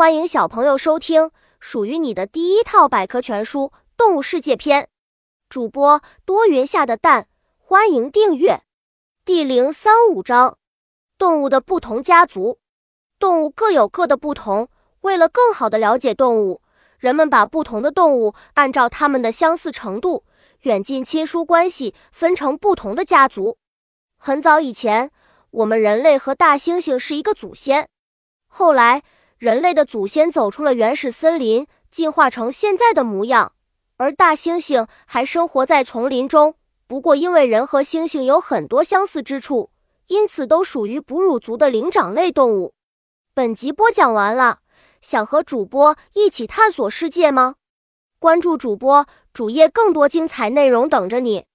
欢迎小朋友收听属于你的第一套百科全书《动物世界篇》。主播多云下的蛋，欢迎订阅。第零三五章：动物的不同家族。动物各有各的不同，为了更好的了解动物，人们把不同的动物按照它们的相似程度、远近亲疏关系分成不同的家族。很早以前，我们人类和大猩猩是一个祖先。后来，人类的祖先走出了原始森林，进化成现在的模样，而大猩猩还生活在丛林中。不过，因为人和猩猩有很多相似之处，因此都属于哺乳族的灵长类动物。本集播讲完了，想和主播一起探索世界吗？关注主播主页，更多精彩内容等着你。